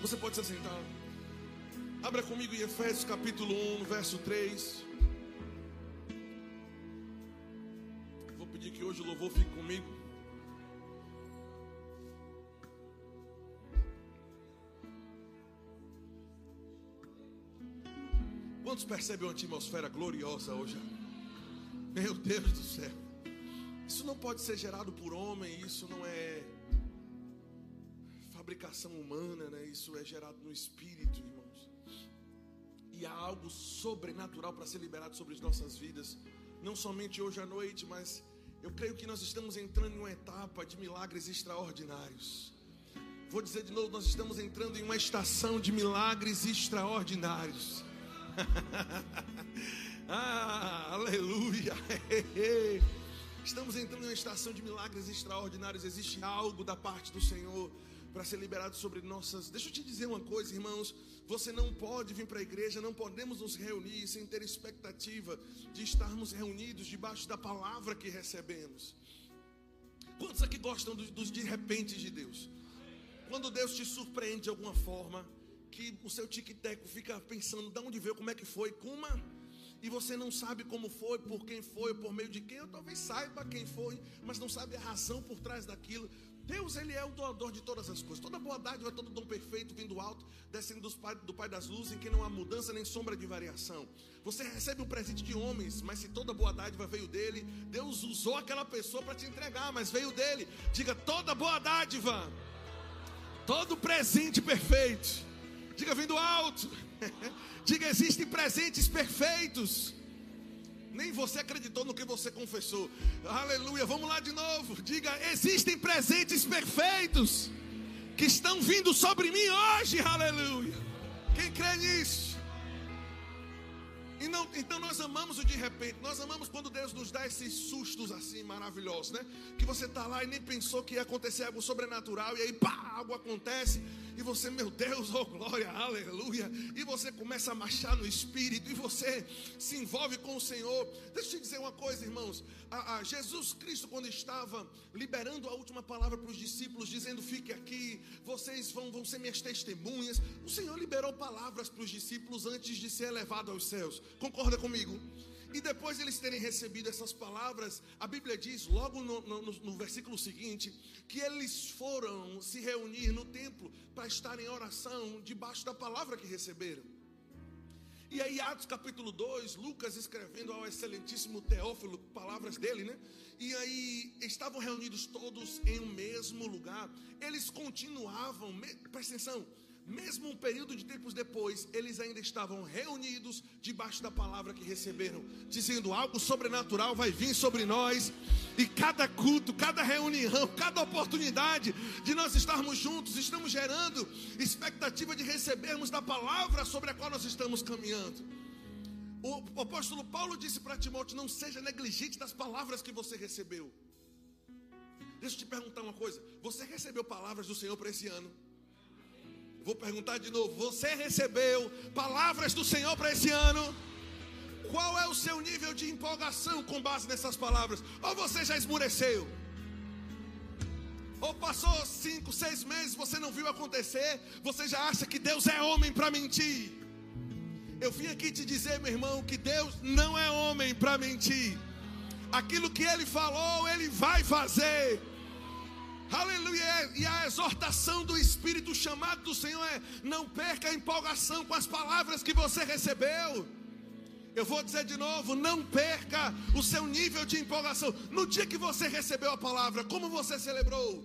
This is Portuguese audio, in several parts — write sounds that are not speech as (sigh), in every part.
Você pode se sentar. Abra comigo em Efésios capítulo 1, verso 3. Vou pedir que hoje o louvor fique comigo. Quantos percebem uma atmosfera gloriosa hoje? Meu Deus do céu. Isso não pode ser gerado por homem, isso não é fabricação humana, né? Isso é gerado no espírito, irmãos. E há algo sobrenatural para ser liberado sobre as nossas vidas, não somente hoje à noite, mas eu creio que nós estamos entrando em uma etapa de milagres extraordinários. Vou dizer de novo, nós estamos entrando em uma estação de milagres extraordinários. (laughs) ah, aleluia! (laughs) Estamos entrando em uma estação de milagres extraordinários. Existe algo da parte do Senhor para ser liberado sobre nossas. Deixa eu te dizer uma coisa, irmãos. Você não pode vir para a igreja, não podemos nos reunir sem ter expectativa de estarmos reunidos debaixo da palavra que recebemos. Quantos aqui gostam dos, dos de repente de Deus? Quando Deus te surpreende de alguma forma, que o seu tic-teco fica pensando de onde veio, como é que foi, como e você não sabe como foi, por quem foi, por meio de quem, ou talvez saiba quem foi, mas não sabe a razão por trás daquilo. Deus, Ele é o doador de todas as coisas. Toda boa dádiva, todo dom perfeito vindo alto, descendo pai, do Pai das luzes, em que não há mudança nem sombra de variação. Você recebe um presente de homens, mas se toda boa dádiva veio dele, Deus usou aquela pessoa para te entregar, mas veio dele. Diga toda boa dádiva, todo presente perfeito. Diga vindo alto. (laughs) Diga existem presentes perfeitos. Nem você acreditou no que você confessou. Aleluia. Vamos lá de novo. Diga: existem presentes perfeitos que estão vindo sobre mim hoje. Aleluia. Quem crê nisso? Não, então nós amamos o de repente, nós amamos quando Deus nos dá esses sustos assim maravilhosos, né? Que você está lá e nem pensou que ia acontecer algo sobrenatural, e aí pá, algo acontece, e você, meu Deus, oh glória, aleluia, e você começa a marchar no espírito, e você se envolve com o Senhor. Deixa eu te dizer uma coisa, irmãos: a, a Jesus Cristo, quando estava liberando a última palavra para os discípulos, dizendo: Fique aqui, vocês vão, vão ser minhas testemunhas, o Senhor liberou palavras para os discípulos antes de ser elevado aos céus. Concorda comigo? E depois eles terem recebido essas palavras, a Bíblia diz, logo no, no, no, versículo seguinte, que eles foram se reunir no templo para estar em oração debaixo da palavra que receberam. E aí, Atos capítulo 2, Lucas escrevendo ao excelentíssimo Teófilo, palavras dele, né? E aí, estavam reunidos todos em um mesmo lugar. Eles continuavam, presta atenção, mesmo um período de tempos depois, eles ainda estavam reunidos debaixo da palavra que receberam, dizendo algo sobrenatural vai vir sobre nós, e cada culto, cada reunião, cada oportunidade de nós estarmos juntos, estamos gerando expectativa de recebermos da palavra sobre a qual nós estamos caminhando. O apóstolo Paulo disse para Timóteo: não seja negligente das palavras que você recebeu. Deixa eu te perguntar uma coisa: você recebeu palavras do Senhor para esse ano? Vou perguntar de novo: você recebeu palavras do Senhor para esse ano? Qual é o seu nível de empolgação com base nessas palavras? Ou você já esmureceu? Ou passou cinco, seis meses, você não viu acontecer, você já acha que Deus é homem para mentir? Eu vim aqui te dizer, meu irmão, que Deus não é homem para mentir. Aquilo que Ele falou, Ele vai fazer. Aleluia. E a exortação do Espírito, chamado do Senhor é: não perca a empolgação com as palavras que você recebeu. Eu vou dizer de novo: não perca o seu nível de empolgação. No dia que você recebeu a palavra, como você celebrou?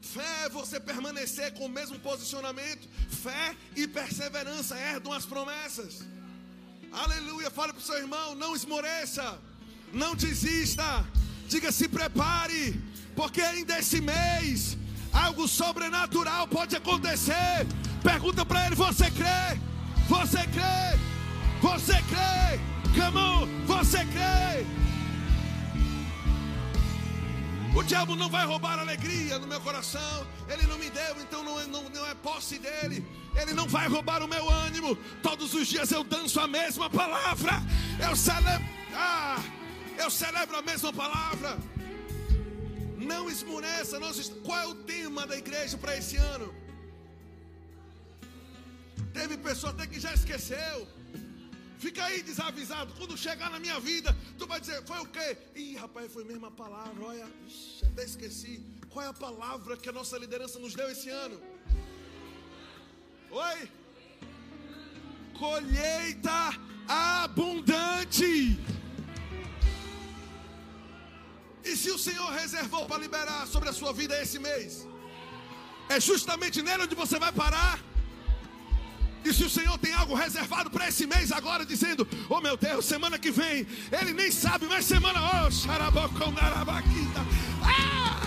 Fé é você permanecer com o mesmo posicionamento. Fé e perseverança herdam as promessas. Aleluia. Fale para o seu irmão: não esmoreça, não desista. Diga: se prepare porque ainda esse mês algo sobrenatural pode acontecer. Pergunta para ele: você crê? Você crê? Você crê? Come on, você crê? O diabo não vai roubar alegria no meu coração. Ele não me deu, então não é, não, não é posse dele. Ele não vai roubar o meu ânimo. Todos os dias eu danço a mesma palavra. Eu celebro. Ah, eu celebro a mesma palavra. Não esmoreça. Nós, qual é o tema da igreja para esse ano? Teve pessoa até que já esqueceu. Fica aí desavisado. Quando chegar na minha vida, tu vai dizer: Foi o quê? Ih, rapaz, foi a mesma palavra. Olha, ixi, até esqueci. Qual é a palavra que a nossa liderança nos deu esse ano? Oi? Colheita abundante. E se o Senhor reservou para liberar sobre a sua vida esse mês, é justamente nele onde você vai parar. E se o Senhor tem algo reservado para esse mês agora, dizendo: Oh meu Deus, semana que vem, Ele nem sabe, mas semana, oh, ah,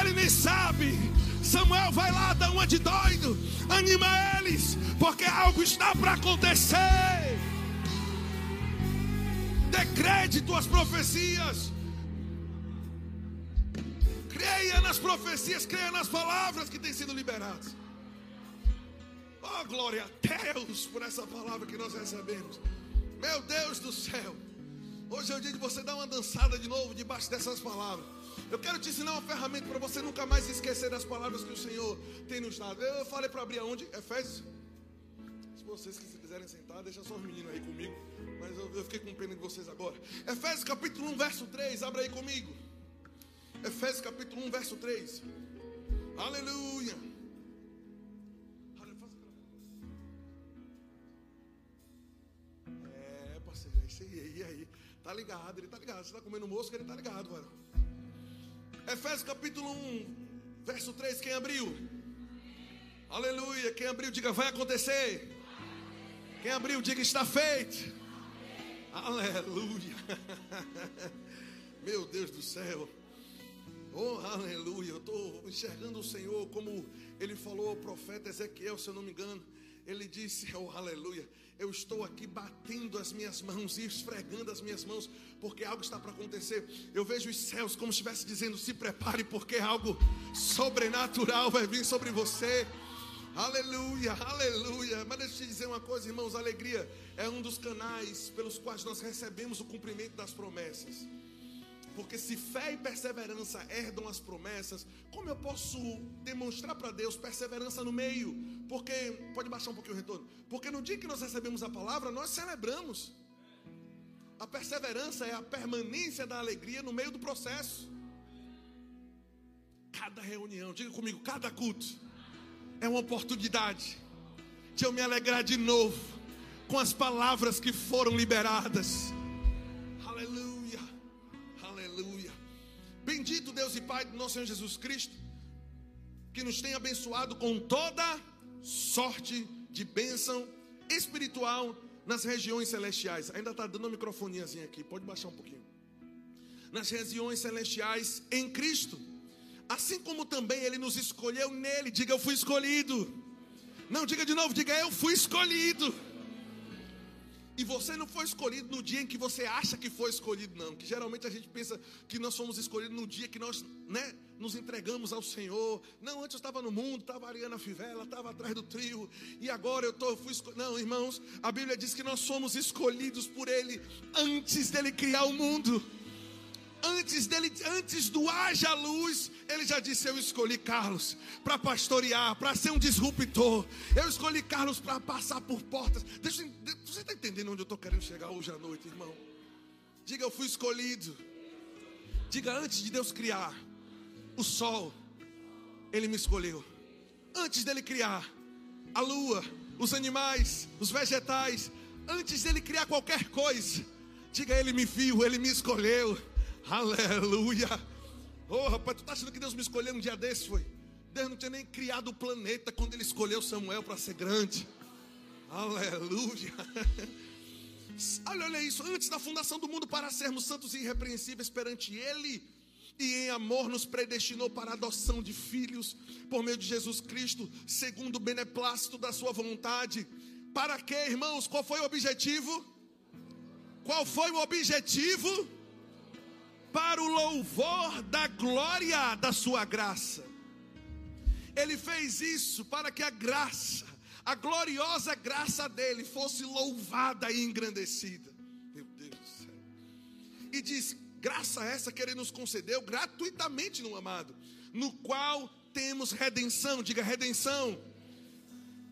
Ele nem sabe. Samuel vai lá, dá uma de doido, anima eles, porque algo está para acontecer. Decrete tuas profecias. Creia nas profecias, creia nas palavras que têm sido liberadas. Oh, glória a Deus por essa palavra que nós recebemos. Meu Deus do céu. Hoje é o dia de você dar uma dançada de novo debaixo dessas palavras. Eu quero te ensinar uma ferramenta para você nunca mais esquecer das palavras que o Senhor tem nos dado. Eu falei para abrir aonde? Efésios. Se vocês quiserem sentar, deixa só os meninos aí comigo. Mas eu, eu fiquei com pena de vocês agora. Efésios capítulo 1, verso 3. Abra aí comigo. Efésios capítulo 1, verso 3. Aleluia. E aí, tá ligado, ele tá ligado. Você tá comendo mosca, ele tá ligado, varão. Efésios capítulo 1, verso 3, quem abriu? Aleluia, quem abriu, diga, vai acontecer. Quem abriu, diga, está feito. Aleluia. (laughs) Meu Deus do céu. Oh, aleluia. Eu estou enxergando o Senhor como ele falou ao profeta Ezequiel, se eu não me engano. Ele disse, oh, aleluia eu estou aqui batendo as minhas mãos e esfregando as minhas mãos, porque algo está para acontecer. Eu vejo os céus como se estivesse dizendo: se prepare, porque algo sobrenatural vai vir sobre você. Aleluia, aleluia. Mas deixa eu te dizer uma coisa, irmãos: alegria é um dos canais pelos quais nós recebemos o cumprimento das promessas. Porque se fé e perseverança herdam as promessas, como eu posso demonstrar para Deus perseverança no meio? Porque, pode baixar um pouquinho o retorno. Porque no dia que nós recebemos a palavra, nós celebramos. A perseverança é a permanência da alegria no meio do processo. Cada reunião, diga comigo, cada culto é uma oportunidade de eu me alegrar de novo com as palavras que foram liberadas Bendito Deus e Pai do nosso Senhor Jesus Cristo, que nos tem abençoado com toda sorte de bênção espiritual nas regiões celestiais. Ainda está dando uma microfoniazinha aqui, pode baixar um pouquinho. Nas regiões celestiais em Cristo. Assim como também Ele nos escolheu nele. Diga, eu fui escolhido. Não, diga de novo, diga, eu fui escolhido. E você não foi escolhido no dia em que você acha que foi escolhido, não. Que geralmente a gente pensa que nós fomos escolhidos no dia que nós né, nos entregamos ao Senhor. Não, antes eu estava no mundo, estava Ariana Fivela, estava atrás do trio. E agora eu, tô, eu fui escolhido. Não, irmãos, a Bíblia diz que nós somos escolhidos por Ele antes dele criar o mundo. Antes dele, antes do haja luz, ele já disse: Eu escolhi Carlos para pastorear, para ser um disruptor. Eu escolhi Carlos para passar por portas. Deixa, você está entendendo onde eu estou querendo chegar hoje à noite, irmão? Diga: Eu fui escolhido. Diga: Antes de Deus criar o sol, Ele me escolheu. Antes dele criar a lua, os animais, os vegetais, antes dele criar qualquer coisa, diga: Ele me viu, Ele me escolheu. Aleluia. Oh, rapaz, tu tá achando que Deus me escolheu um dia desse? Foi. Deus não tinha nem criado o planeta quando ele escolheu Samuel para ser grande. Aleluia. (laughs) Olha, isso. Antes da fundação do mundo, para sermos santos e irrepreensíveis perante Ele, e em amor nos predestinou para a adoção de filhos por meio de Jesus Cristo, segundo o beneplácito da Sua vontade. Para quê, irmãos? Qual foi o objetivo? Qual foi o objetivo? para o louvor da glória da sua graça. Ele fez isso para que a graça, a gloriosa graça dele fosse louvada e engrandecida. Meu Deus do céu. E diz: graça essa que ele nos concedeu gratuitamente no amado, no qual temos redenção, diga redenção.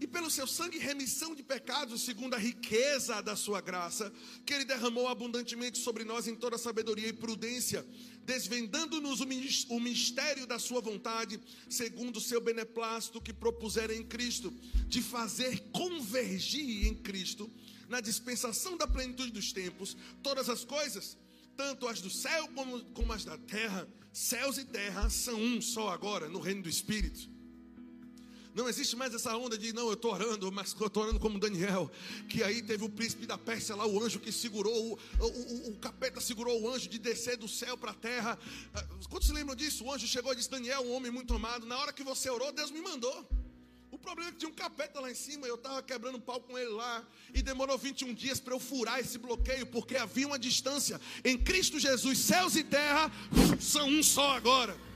E pelo seu sangue remissão de pecados, segundo a riqueza da sua graça, que ele derramou abundantemente sobre nós em toda sabedoria e prudência, desvendando-nos o mistério da sua vontade, segundo o seu beneplácito que propusera em Cristo, de fazer convergir em Cristo, na dispensação da plenitude dos tempos, todas as coisas, tanto as do céu como, como as da terra, céus e terra são um só agora no reino do Espírito não existe mais essa onda de, não, eu estou orando, mas eu estou orando como Daniel, que aí teve o príncipe da Pérsia lá, o anjo que segurou, o, o, o, capeta segurou o anjo de descer do céu para a terra. Ah, quantos se lembram disso? O anjo chegou e disse: Daniel, um homem muito amado, na hora que você orou, Deus me mandou. O problema é que tinha um capeta lá em cima, eu estava quebrando pau com ele lá, e demorou 21 dias para eu furar esse bloqueio, porque havia uma distância. Em Cristo Jesus, céus e terra são um só agora.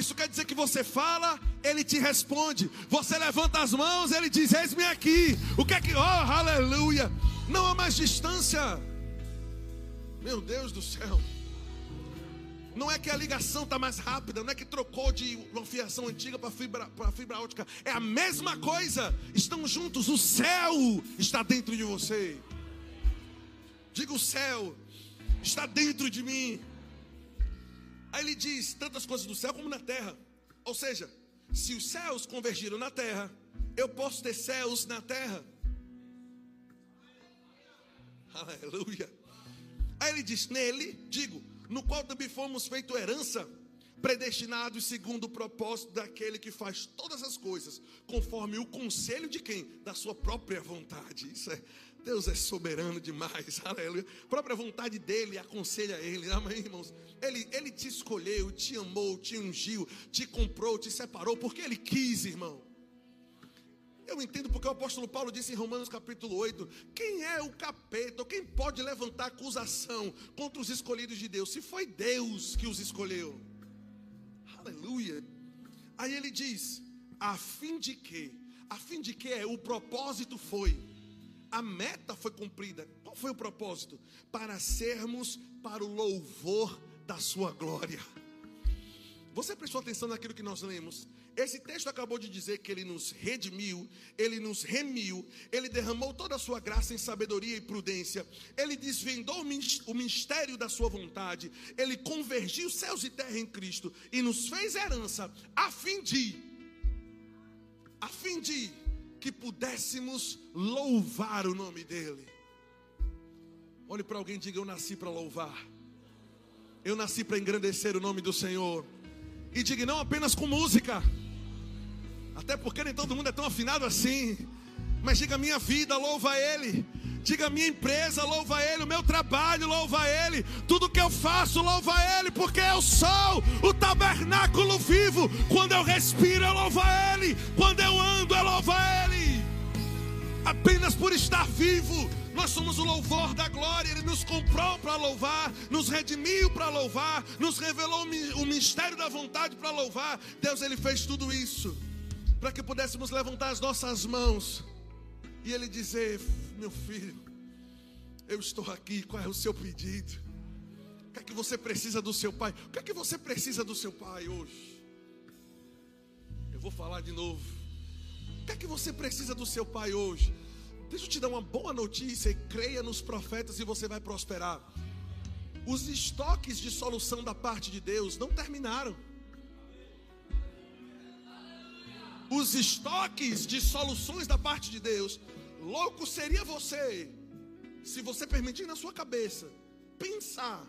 Isso quer dizer que você fala, ele te responde. Você levanta as mãos, ele diz: Eis-me aqui. O que é que. Oh, aleluia! Não há mais distância. Meu Deus do céu. Não é que a ligação está mais rápida, não é que trocou de uma fiação antiga para fibra, para fibra ótica. É a mesma coisa. Estão juntos. O céu está dentro de você. Diga o céu está dentro de mim. Aí ele diz: tantas coisas do céu como na terra. Ou seja, se os céus convergiram na terra, eu posso ter céus na terra. Aleluia. Aí ele diz: nele, digo, no qual também fomos feito herança, predestinados segundo o propósito daquele que faz todas as coisas, conforme o conselho de quem? Da sua própria vontade. Isso é Deus é soberano demais, (laughs) aleluia. A própria vontade dele aconselha ele, amém, irmãos? Ele, ele te escolheu, te amou, te ungiu, te comprou, te separou, porque ele quis, irmão. Eu entendo porque o apóstolo Paulo disse em Romanos capítulo 8: quem é o capeta, quem pode levantar acusação contra os escolhidos de Deus, se foi Deus que os escolheu? Aleluia. Aí ele diz: a fim de que, a fim de que o propósito foi a meta foi cumprida. Qual foi o propósito? Para sermos para o louvor da sua glória. Você prestou atenção naquilo que nós lemos? Esse texto acabou de dizer que ele nos redimiu, ele nos remiu, ele derramou toda a sua graça em sabedoria e prudência, ele desvendou o mistério da sua vontade, ele convergiu céus e terra em Cristo e nos fez herança a fim de a fim de que pudéssemos louvar o nome dEle. Olhe para alguém e diga: Eu nasci para louvar, eu nasci para engrandecer o nome do Senhor. E diga: Não apenas com música, até porque nem todo mundo é tão afinado assim, mas diga: Minha vida louva Ele. Diga minha empresa, louva Ele, o meu trabalho, louva Ele, tudo que eu faço, louva Ele, porque eu sou o tabernáculo vivo. Quando eu respiro, eu louvo Ele, quando eu ando, eu louvo Ele. Apenas por estar vivo, nós somos o louvor da glória. Ele nos comprou para louvar, nos redimiu para louvar, nos revelou o mistério da vontade para louvar. Deus, Ele fez tudo isso para que pudéssemos levantar as nossas mãos e Ele dizer: meu filho, eu estou aqui, qual é o seu pedido? O que é que você precisa do seu pai? O que é que você precisa do seu pai hoje? Eu vou falar de novo. Que é que você precisa do seu pai hoje? Deixa eu te dar uma boa notícia. Creia nos profetas e você vai prosperar. Os estoques de solução da parte de Deus não terminaram. Os estoques de soluções da parte de Deus Louco seria você se você permitir na sua cabeça pensar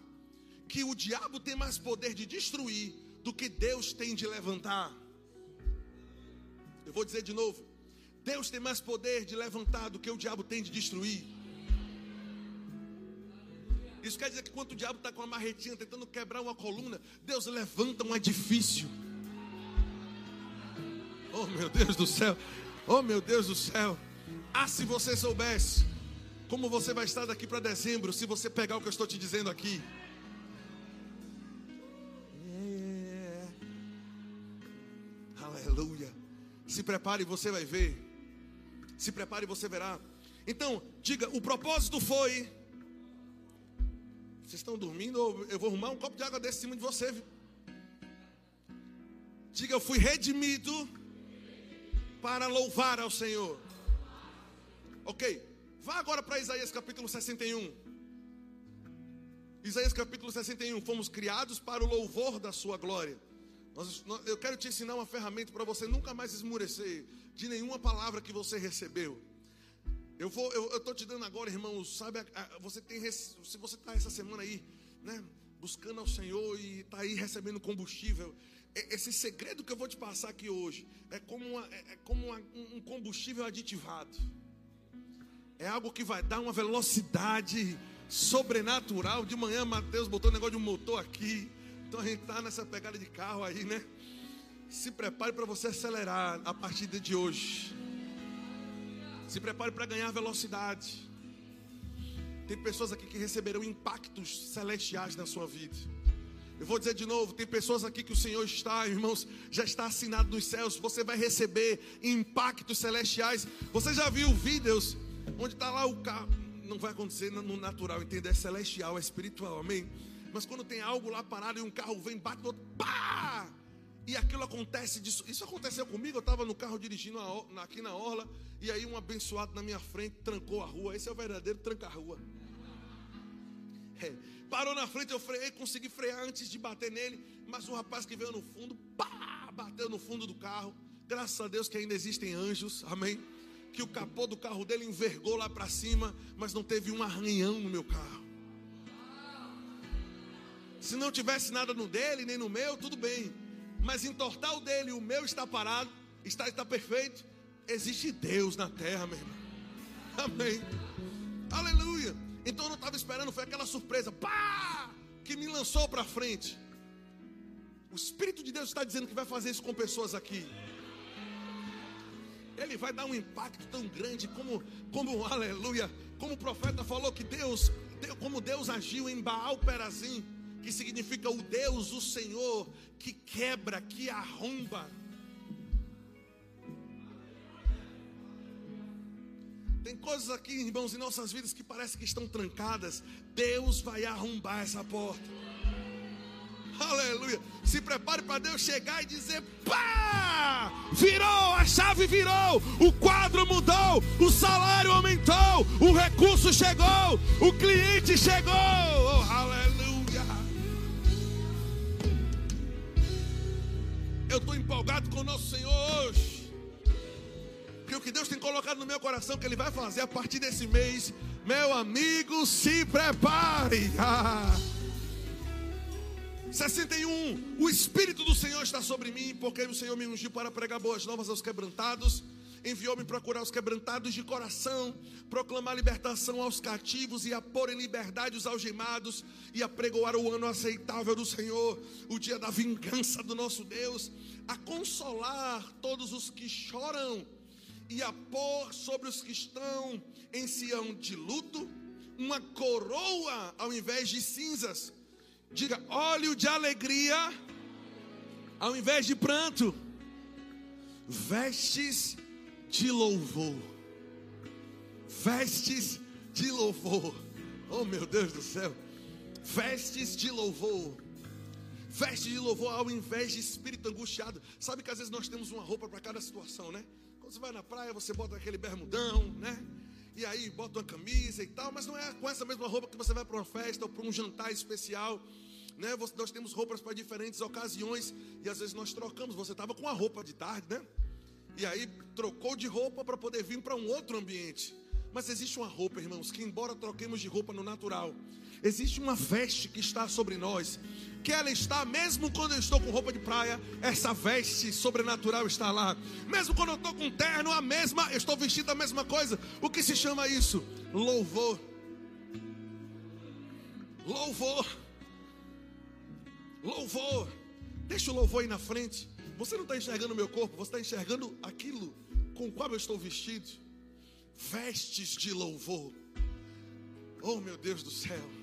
que o diabo tem mais poder de destruir do que Deus tem de levantar. Eu vou dizer de novo: Deus tem mais poder de levantar do que o diabo tem de destruir. Isso quer dizer que quando o diabo está com a marretinha tentando quebrar uma coluna, Deus levanta um edifício. Oh meu Deus do céu! Oh meu Deus do céu! Ah, se você soubesse como você vai estar daqui para dezembro, se você pegar o que eu estou te dizendo aqui. É. Aleluia. Se prepare, você vai ver. Se prepare, você verá. Então, diga: o propósito foi. Vocês estão dormindo? Eu vou arrumar um copo de água desse em cima de você. Diga: eu fui redimido para louvar ao Senhor. Ok, vá agora para Isaías capítulo 61. Isaías capítulo 61. Fomos criados para o louvor da Sua glória. Eu quero te ensinar uma ferramenta para você nunca mais esmurecer de nenhuma palavra que você recebeu. Eu vou, eu estou te dando agora, irmãos. Sabe, você tem, se você está essa semana aí, né, buscando ao Senhor e está aí recebendo combustível, esse segredo que eu vou te passar aqui hoje é como, uma, é, é como uma, um combustível aditivado. É algo que vai dar uma velocidade sobrenatural. De manhã, Mateus botou um negócio de um motor aqui. Então a gente está nessa pegada de carro aí, né? Se prepare para você acelerar a partir de hoje. Se prepare para ganhar velocidade. Tem pessoas aqui que receberão impactos celestiais na sua vida. Eu vou dizer de novo: tem pessoas aqui que o Senhor está, irmãos, já está assinado nos céus. Você vai receber impactos celestiais. Você já viu vídeos onde está lá o carro? Não vai acontecer no natural, entende? É celestial, é espiritual, amém? Mas quando tem algo lá parado e um carro vem, bate no outro! E aquilo acontece disso. Isso aconteceu comigo. Eu estava no carro dirigindo aqui na orla. E aí um abençoado na minha frente trancou a rua. Esse é o verdadeiro tranca-rua. É. Parou na frente, eu freiei, consegui frear antes de bater nele. Mas o rapaz que veio no fundo, pá, bateu no fundo do carro. Graças a Deus que ainda existem anjos, amém. Que o capô do carro dele envergou lá para cima, mas não teve um arranhão no meu carro. Se não tivesse nada no dele, nem no meu, tudo bem. Mas entortar o dele o meu está parado, está, está perfeito. Existe Deus na terra, meu irmão. Amém. Aleluia. Então eu não estava esperando, foi aquela surpresa, pá, que me lançou para frente. O Espírito de Deus está dizendo que vai fazer isso com pessoas aqui. Ele vai dar um impacto tão grande como, como aleluia, como o profeta falou que Deus, como Deus agiu em Baal Perazim, que significa o Deus, o Senhor, que quebra, que arromba. Tem coisas aqui, irmãos, em nossas vidas que parece que estão trancadas. Deus vai arrombar essa porta. Aleluia. Se prepare para Deus chegar e dizer: pá! Virou, a chave virou, o quadro mudou, o salário aumentou, o recurso chegou, o cliente chegou. Meu coração que Ele vai fazer a partir desse mês, meu amigo, se prepare. (laughs) Ah. 61. O Espírito do Senhor está sobre mim, porque o Senhor me ungiu para pregar boas novas aos quebrantados. Enviou-me para curar os quebrantados de coração, proclamar libertação aos cativos e a pôr em liberdade os algemados e a pregoar o ano aceitável do Senhor, o dia da vingança do nosso Deus, a consolar todos os que choram e a pôr sobre os que estão em Sião de luto uma coroa ao invés de cinzas. Diga óleo de alegria ao invés de pranto. Vestes de louvor. Vestes de louvor. Oh meu Deus do céu. Vestes de louvor. Vestes de louvor ao invés de espírito angustiado. Sabe que às vezes nós temos uma roupa para cada situação, né? Você vai na praia, você bota aquele bermudão, né? E aí bota uma camisa e tal, mas não é com essa mesma roupa que você vai para uma festa ou para um jantar especial. Né? Nós temos roupas para diferentes ocasiões e às vezes nós trocamos. Você estava com a roupa de tarde, né? E aí trocou de roupa para poder vir para um outro ambiente. Mas existe uma roupa, irmãos, que embora troquemos de roupa no natural, existe uma veste que está sobre nós, que ela está, mesmo quando eu estou com roupa de praia, essa veste sobrenatural está lá. Mesmo quando eu estou com terno, a mesma, eu estou vestido a mesma coisa. O que se chama isso? Louvor. Louvor. Louvor. Deixa o louvor aí na frente. Você não está enxergando o meu corpo, você está enxergando aquilo com o qual eu estou vestido. Vestes de louvor. Oh meu Deus do céu.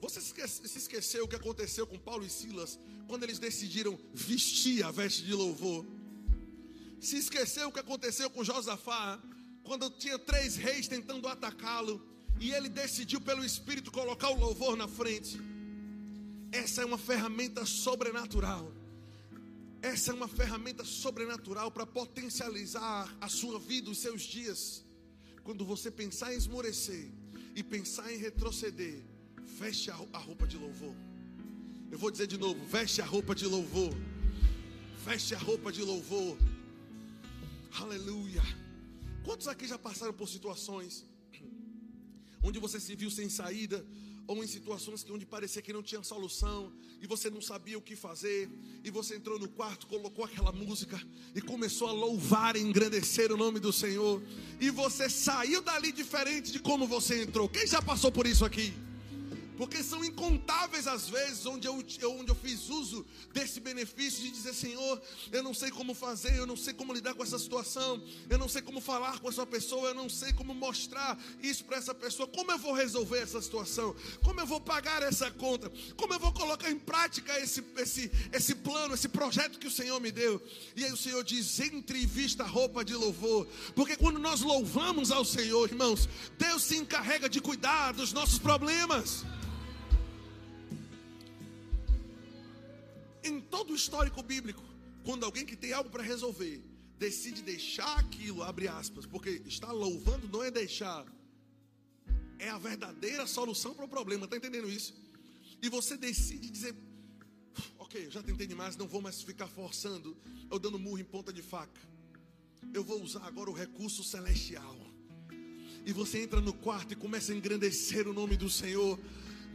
Você se esqueceu o que aconteceu com Paulo e Silas quando eles decidiram vestir a veste de louvor? Se esqueceu o que aconteceu com Josafá quando tinha três reis tentando atacá-lo e ele decidiu pelo Espírito colocar o louvor na frente? Essa é uma ferramenta sobrenatural. Essa é uma ferramenta sobrenatural para potencializar a sua vida, os seus dias. Quando você pensar em esmorecer e pensar em retroceder, veste a roupa de louvor. Eu vou dizer de novo: veste a roupa de louvor. Veste a roupa de louvor. Aleluia. Quantos aqui já passaram por situações onde você se viu sem saída, ou em situações onde parecia que não tinha solução e você não sabia o que fazer, e você entrou no quarto, colocou aquela música e começou a louvar e engrandecer o nome do Senhor, e você saiu dali diferente de como você entrou. Quem já passou por isso aqui? Porque são incontáveis as vezes onde eu, onde eu fiz uso desse benefício de dizer: Senhor, eu não sei como fazer, eu não sei como lidar com essa situação, eu não sei como falar com essa pessoa, eu não sei como mostrar isso para essa pessoa, como eu vou resolver essa situação, como eu vou pagar essa conta, como eu vou colocar em prática esse, esse, esse plano, esse projeto que o Senhor me deu. E aí o Senhor diz: entre e vista a roupa de louvor, porque quando nós louvamos ao Senhor, irmãos, Deus se encarrega de cuidar dos nossos problemas. Em todo o histórico bíblico, quando alguém que tem algo para resolver decide deixar aquilo, abre aspas, porque está louvando não é deixar, é a verdadeira solução para o problema, está entendendo isso? E você decide dizer, ok, já tentei demais, não vou mais ficar forçando, ou dando murro em ponta de faca. Eu vou usar agora o recurso celestial. E você entra no quarto e começa a engrandecer o nome do Senhor.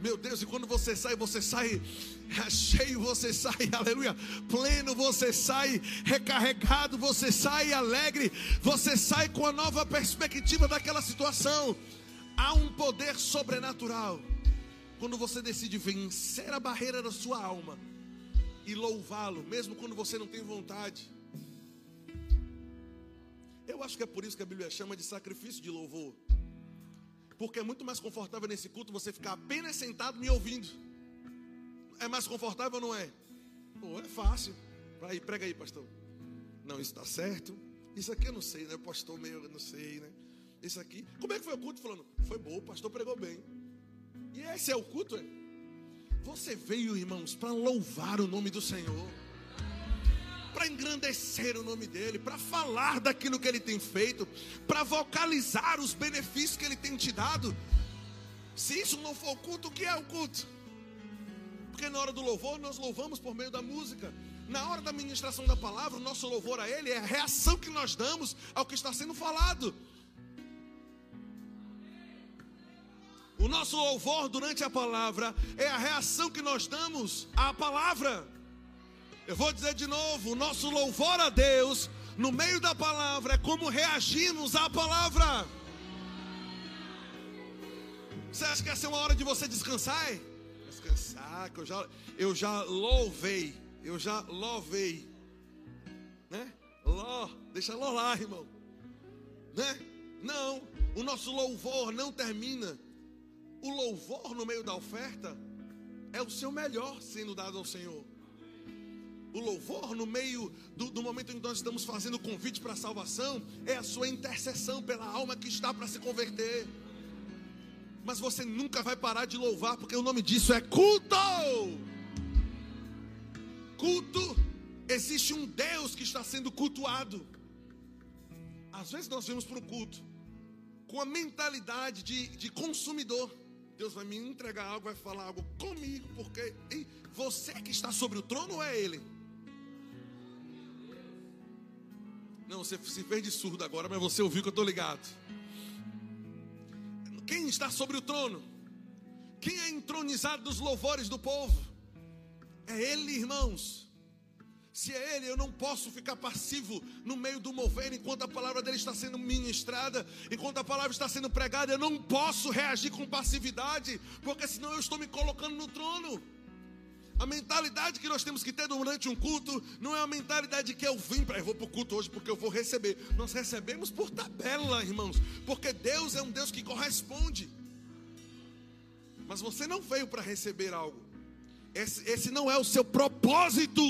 Meu Deus, e quando você sai, você sai cheio, você sai, aleluia, pleno, você sai recarregado, você sai alegre, você sai com a nova perspectiva daquela situação. Há um poder sobrenatural quando você decide vencer a barreira da sua alma e louvá-lo, mesmo quando você não tem vontade. Eu acho que é por isso que a Bíblia chama de sacrifício de louvor. Porque é muito mais confortável nesse culto você ficar apenas sentado me ouvindo. É mais confortável, não é? Pô, é fácil. Aí, prega aí, pastor. Não, isso está certo. Isso aqui eu não sei, né? Pastor meio, eu não sei, né? Isso aqui. Como é que foi o culto? Falando, foi bom, o pastor pregou bem. E esse é o culto, é? Você veio, irmãos, para louvar o nome do Senhor para engrandecer o nome dele, para falar daquilo que ele tem feito, para vocalizar os benefícios que ele tem te dado. Se isso não for culto, o que é o culto? Porque na hora do louvor nós louvamos por meio da música. Na hora da ministração da palavra, o nosso louvor a Ele é a reação que nós damos ao que está sendo falado. O nosso louvor durante a palavra é a reação que nós damos à palavra. Eu vou dizer de novo: o nosso louvor a Deus, no meio da palavra, é como reagimos à palavra. Você acha que essa é uma hora de você descansar? Descansar, que eu já, eu já louvei, eu já louvei, né? Ló, deixa ló lá, irmão, né? Não, o nosso louvor não termina. O louvor no meio da oferta é o seu melhor sendo dado ao Senhor o louvor no meio do, do momento em que nós estamos fazendo o convite para a salvação, é a sua intercessão pela alma que está para se converter. Mas você nunca vai parar de louvar, porque o nome disso é culto. Culto, existe um Deus que está sendo cultuado. Às vezes nós vemos para o culto com a mentalidade de, de consumidor. Deus vai me entregar algo, vai falar algo comigo, porque você que está sobre o trono ou é Ele? Não, você se fez de surdo agora, mas você ouviu que eu estou ligado. Quem está sobre o trono? Quem é entronizado dos louvores do povo? É Ele, irmãos. Se é Ele, eu não posso ficar passivo no meio do mover enquanto a palavra dele está sendo ministrada, enquanto a palavra está sendo pregada. Eu não posso reagir com passividade, porque senão eu estou me colocando no trono. A mentalidade que nós temos que ter durante um culto não é a mentalidade que eu vim para eu vou para o culto hoje porque eu vou receber. Nós recebemos por tabela, irmãos, porque Deus é um Deus que corresponde. Mas você não veio para receber algo. Esse, esse não é o seu propósito.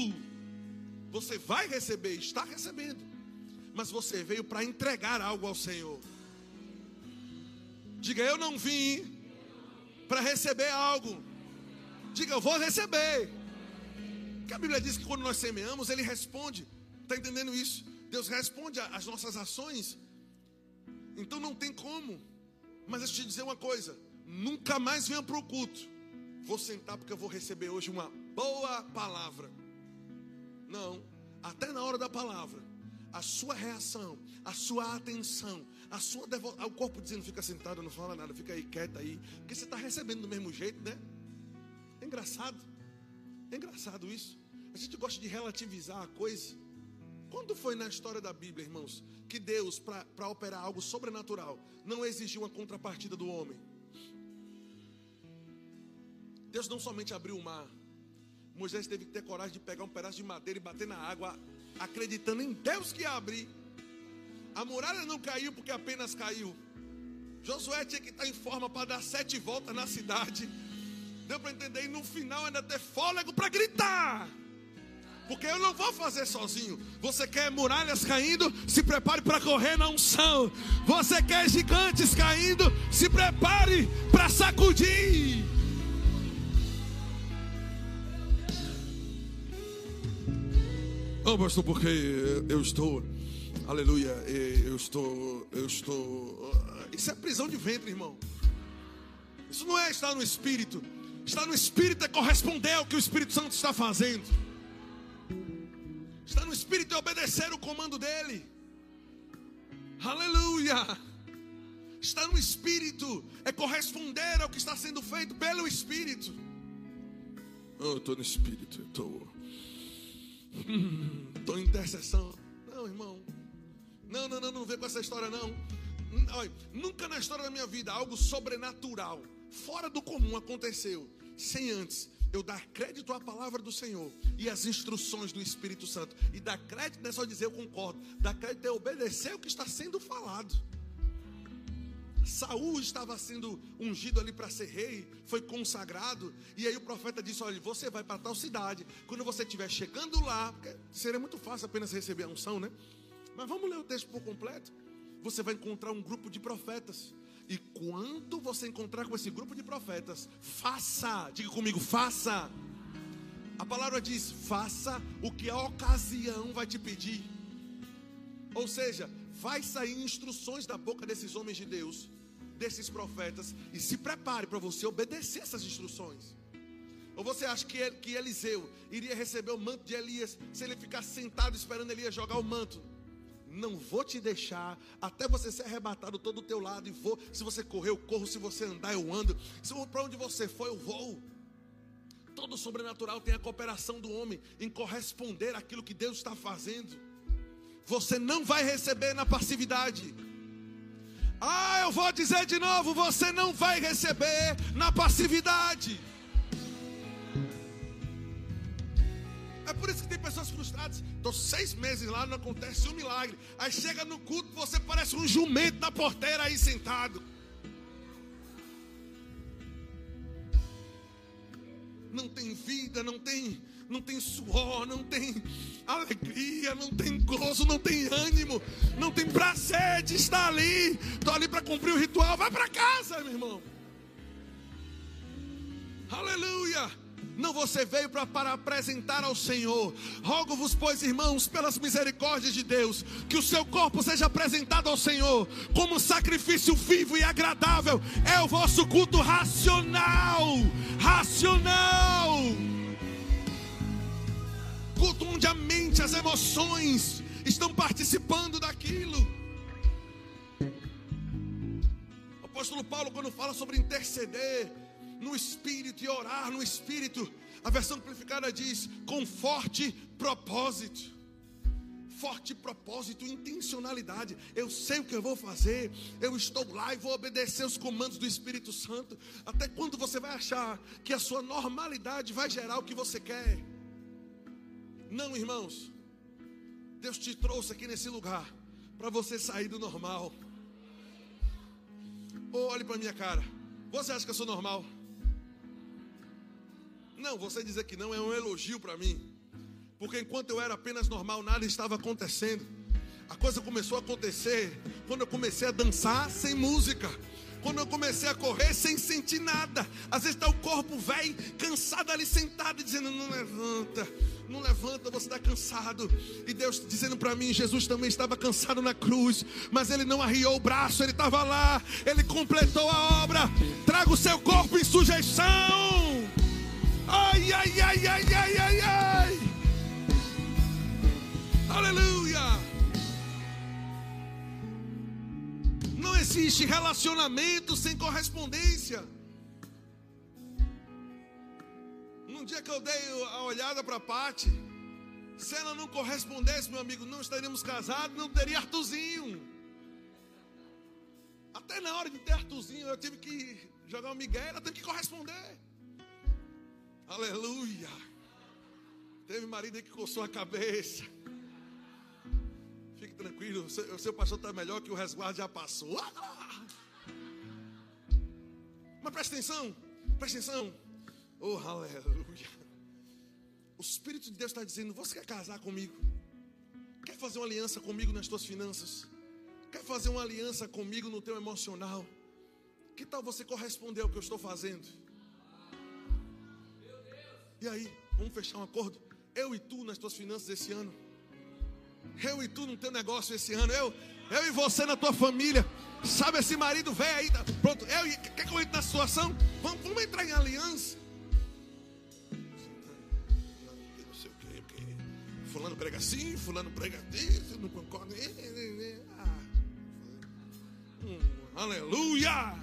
Você vai receber, está recebendo. Mas você veio para entregar algo ao Senhor. Diga, eu não vim para receber algo Diga, eu vou receber. Porque a Bíblia diz que quando nós semeamos, Ele responde. Está entendendo isso? Deus responde às nossas ações. Então não tem como. Mas deixa eu te dizer uma coisa: nunca mais venha para o culto. Vou sentar porque eu vou receber hoje uma boa palavra. Não, até na hora da palavra, a sua reação, a sua atenção, a sua devoção, o corpo dizendo fica sentado, não fala nada, fica aí quieto aí, porque você está recebendo do mesmo jeito, né? Engraçado, é engraçado isso. A gente gosta de relativizar a coisa. Quando foi na história da Bíblia, irmãos, que Deus, para operar algo sobrenatural, não exigiu uma contrapartida do homem? Deus não somente abriu o mar, Moisés teve que ter coragem de pegar um pedaço de madeira e bater na água, acreditando em Deus que ia abrir. A muralha não caiu porque apenas caiu. Josué tinha que estar em forma para dar sete voltas na cidade. Deu para entender? E no final ainda ter fôlego para gritar. Porque eu não vou fazer sozinho. Você quer muralhas caindo? Se prepare para correr na unção. Você quer gigantes caindo? Se prepare para sacudir. Oh, pastor, porque eu estou, aleluia, eu estou, eu estou. Isso é prisão de ventre, irmão. Isso não é estar no espírito. Estar no espírito é corresponder ao que o Espírito Santo está fazendo. Estar no espírito é obedecer o comando dele. Aleluia. Estar no espírito é corresponder ao que está sendo feito pelo espírito. Oh, eu estou no espírito, estou. Estou em intercessão. Não, irmão. Não, não, não, não vem com essa história, não. Olha, nunca na história da minha vida algo sobrenatural, fora do comum aconteceu, sem antes eu dar crédito à palavra do Senhor e às instruções do Espírito Santo. E dar crédito não é só dizer eu concordo, dar crédito é obedecer o que está sendo falado. Saul estava sendo ungido ali para ser rei, foi consagrado, e aí o profeta disse: Olha, você vai para tal cidade. Quando você estiver chegando lá, porque seria muito fácil apenas receber a unção, né? Mas vamos ler o texto por completo. Você vai encontrar um grupo de profetas. E quando você encontrar com esse grupo de profetas, faça, diga comigo, faça. A palavra diz: faça o que a ocasião vai te pedir. Ou seja, vai sair instruções da boca desses homens de Deus desses profetas e se prepare para você obedecer essas instruções. Ou você acha que, que Eliseu iria receber o manto de Elias se ele ficar sentado esperando Elias jogar o manto? Não vou te deixar até você ser arrebatado todo o teu lado e vou. Se você correr, eu corro. Se você andar, eu ando. Se para onde você for, eu vou. Todo sobrenatural tem a cooperação do homem em corresponder àquilo que Deus está fazendo. Você não vai receber na passividade. Ah, eu vou dizer de novo: você não vai receber na passividade. Pessoas frustradas. Estou seis meses lá, não acontece um milagre. Aí chega no culto, você parece um jumento na porteira aí sentado. Não tem vida, não tem não tem suor, não tem alegria, não tem gozo, não tem ânimo, não tem prazer de estar ali. Estou ali para cumprir o ritual. Vai para casa, meu irmão. Aleluia. Não você veio pra, para apresentar ao Senhor. Rogo-vos, pois, irmãos, pelas misericórdias de Deus, que o seu corpo seja apresentado ao Senhor como sacrifício vivo e agradável. É o vosso culto racional. Racional culto onde a mente, as emoções estão participando daquilo. O apóstolo Paulo, quando fala sobre interceder no espírito e orar no espírito, a versão amplificada diz com forte propósito. Forte propósito, intencionalidade. Eu sei o que eu vou fazer. Eu estou lá e vou obedecer os comandos do Espírito Santo. Até quando você vai achar que a sua normalidade vai gerar o que você quer? Não, irmãos. Deus te trouxe aqui nesse lugar para você sair do normal. Oh, olhe para minha cara. Você acha que eu sou normal? Não, você dizer que não é um elogio para mim. Porque enquanto eu era apenas normal, nada estava acontecendo. A coisa começou a acontecer quando eu comecei a dançar sem música Quando eu comecei a correr sem sentir nada. Às vezes está o corpo velho, cansado ali sentado, dizendo: Não levanta, não levanta, você está cansado. E Deus dizendo para mim: Jesus também estava cansado na cruz, mas ele não arriou o braço, ele estava lá, ele completou a obra. Traga o seu corpo em sujeição. Ai, ai, ai, ai, ai, ai, ai. Aleluia. Não existe relacionamento sem correspondência. Num dia que eu dei a olhada para a Pati, se ela não correspondesse, meu amigo, não estaríamos casados, não teria Artuzinho. Até na hora de ter Artuzinho, eu tive que jogar o Miguel, ela teve que corresponder. Aleluia. Teve marido aí que coçou a cabeça. Fique tranquilo, o seu, seu pastor está melhor que o resguardo já passou. Ah! Mas presta atenção, presta atenção. Oh, aleluia. O Espírito de Deus está dizendo: Você quer casar comigo? Quer fazer uma aliança comigo nas tuas finanças? Quer fazer uma aliança comigo no teu emocional? Que tal você corresponder ao que eu estou fazendo? E aí, vamos fechar um acordo? Eu e tu nas tuas finanças esse ano. Eu e tu no teu negócio esse ano. Eu, eu e você na tua família. Sabe esse marido velho aí? Pronto, eu e quer que eu entre na situação? Vamos, vamos entrar em aliança. Não sei o que, porque fulano prega assim, fulano prega isso, não concordo. Ah, hum, aleluia!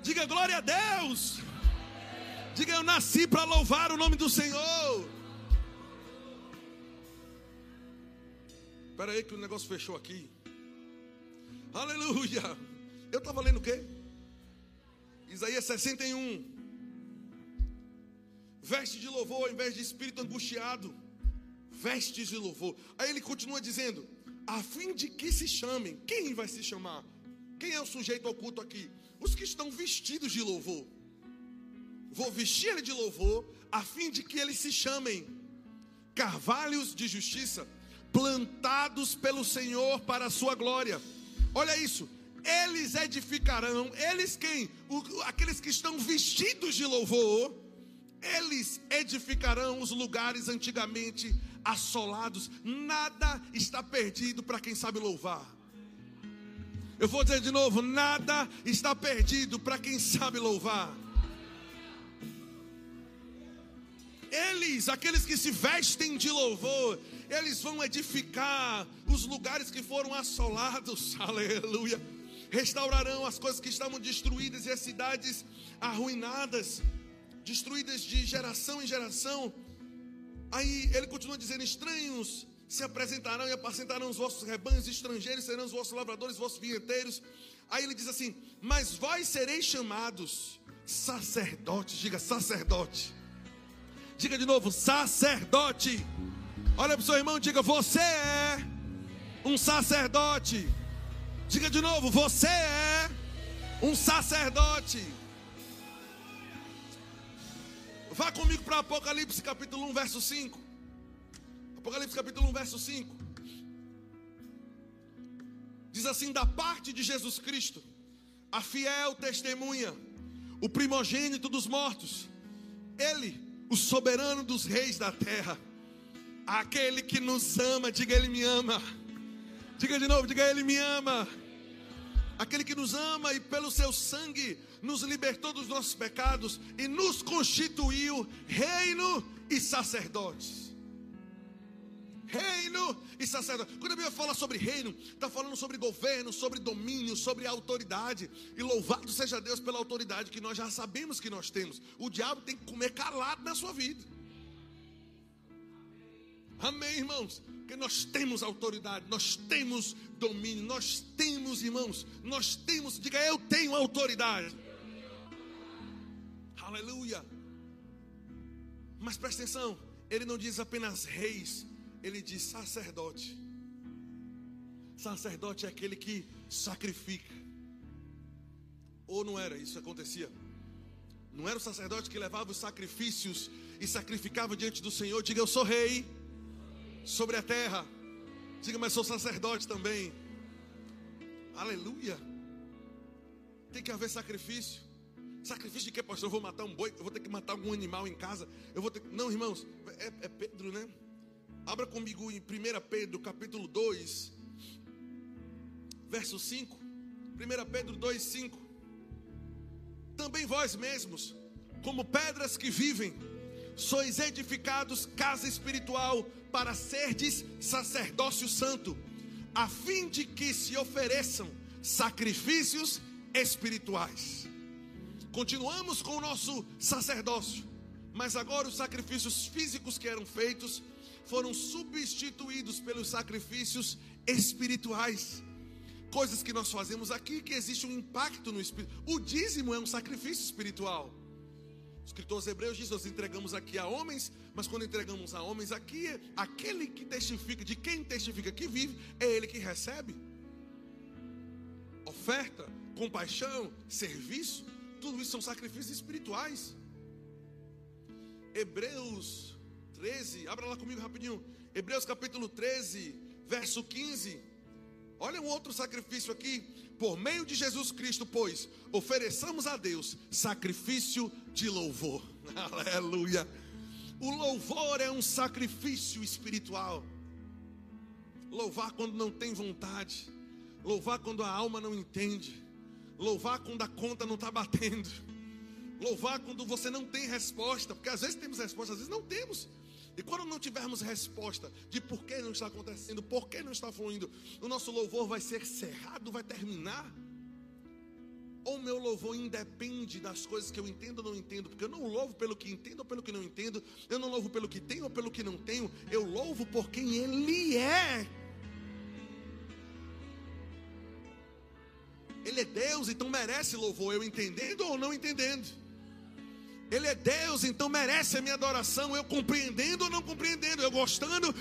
Diga glória a Deus! Diga eu nasci para louvar o nome do Senhor. Espera aí que o negócio fechou aqui. Aleluia. Eu estava lendo o quê? Isaías 61. Veste de louvor ao invés de espírito angustiado. Vestes de louvor. Aí ele continua dizendo: a fim de que se chamem. Quem vai se chamar? Quem é o sujeito oculto aqui? Os que estão vestidos de louvor. Vou vestir ele de louvor, a fim de que eles se chamem carvalhos de justiça plantados pelo Senhor para a sua glória. Olha isso. Eles edificarão, eles quem? O, aqueles que estão vestidos de louvor, eles edificarão os lugares antigamente assolados. Nada está perdido para quem sabe louvar. Eu vou dizer de novo: nada está perdido para quem sabe louvar. Eles, aqueles que se vestem de louvor, eles vão edificar os lugares que foram assolados, (laughs) aleluia. Restaurarão as coisas que estavam destruídas e as cidades arruinadas, destruídas de geração em geração. Aí ele continua dizendo: estranhos se apresentarão e apacentarão os vossos rebanhos, estrangeiros serão os vossos lavradores, os vossos vinheteiros. Aí ele diz assim: Mas vós sereis chamados sacerdotes, diga sacerdote Diga de novo, sacerdote. Olha para o seu irmão, diga, você é um sacerdote. Diga de novo, você é um sacerdote. Vá comigo para Apocalipse capítulo 1, verso 5. Apocalipse capítulo 1, verso 5. Diz assim: da parte de Jesus Cristo, a fiel testemunha, o primogênito dos mortos, ele o soberano dos reis da terra, aquele que nos ama, diga ele me ama. Diga de novo, diga ele me ama. Aquele que nos ama e pelo seu sangue nos libertou dos nossos pecados e nos constituiu reino e sacerdotes reino e sacerdote. Quando a Bíblia fala sobre reino, está falando sobre governo, sobre domínio, sobre autoridade. E louvado seja Deus pela autoridade que nós já sabemos que nós temos. O diabo tem que comer calado na sua vida. Amém, irmãos? Porque nós temos autoridade, nós temos domínio, nós temos, irmãos, nós temos, diga eu tenho autoridade. Aleluia. Mas presta atenção, ele não diz apenas reis, ele diz sacerdote. Sacerdote é aquele que sacrifica. Ou não era isso que acontecia? Não era o sacerdote que levava os sacrifícios e sacrificava diante do Senhor. Diga, eu sou rei sobre a terra. Diga, mas sou sacerdote também. Aleluia. Tem que haver sacrifício. Sacrifício de quê, pastor? Eu vou matar um boi, eu vou ter que matar algum animal em casa. Eu vou ter Não, irmãos, é, é Pedro, né? Abra comigo em 1 Pedro, capítulo 2, verso 5. 1 Pedro 2, 5. Também vós mesmos, como pedras que vivem, sois edificados casa espiritual para serdes sacerdócio santo, a fim de que se ofereçam sacrifícios espirituais. Continuamos com o nosso sacerdócio, mas agora os sacrifícios físicos que eram feitos foram substituídos pelos sacrifícios espirituais. Coisas que nós fazemos aqui que existe um impacto no espírito. O dízimo é um sacrifício espiritual. O escritor aos Hebreus diz: Nós entregamos aqui a homens, mas quando entregamos a homens aqui, aquele que testifica, de quem testifica que vive, é ele que recebe. Oferta, compaixão, serviço, tudo isso são sacrifícios espirituais. Hebreus 13, abra lá comigo rapidinho. Hebreus capítulo 13, verso 15. Olha um outro sacrifício aqui. Por meio de Jesus Cristo, pois, ofereçamos a Deus sacrifício de louvor. (laughs) Aleluia. O louvor é um sacrifício espiritual. Louvar quando não tem vontade. Louvar quando a alma não entende. Louvar quando a conta não está batendo. Louvar quando você não tem resposta. Porque às vezes temos resposta, às vezes não temos. E quando não tivermos resposta de por que não está acontecendo, por que não está fluindo, o nosso louvor vai ser cerrado, vai terminar. Ou meu louvor independe das coisas que eu entendo ou não entendo, porque eu não louvo pelo que entendo ou pelo que não entendo, eu não louvo pelo que tenho ou pelo que não tenho, eu louvo por quem Ele é. Ele é Deus, então merece louvor, eu entendendo ou não entendendo. Ele é Deus, então merece a minha adoração. Eu compreendendo ou não compreendendo, eu gostando